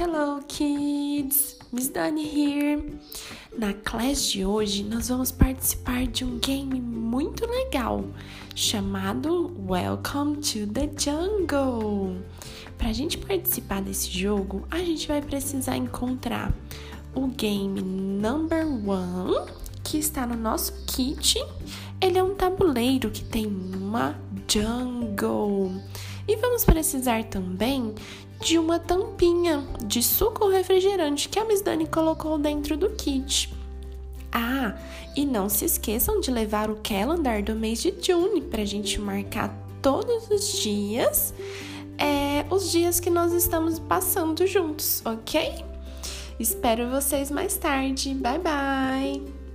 Hello kids! Miss Dani here! Na classe de hoje nós vamos participar de um game muito legal chamado Welcome to the Jungle. Para a gente participar desse jogo, a gente vai precisar encontrar o game number one que está no nosso kit. Ele é um tabuleiro que tem uma jungle. E vamos precisar também de uma tampinha de suco refrigerante que a Miss Dani colocou dentro do kit. Ah, e não se esqueçam de levar o calendar do mês de June para a gente marcar todos os dias, é, os dias que nós estamos passando juntos, ok? Espero vocês mais tarde. Bye bye!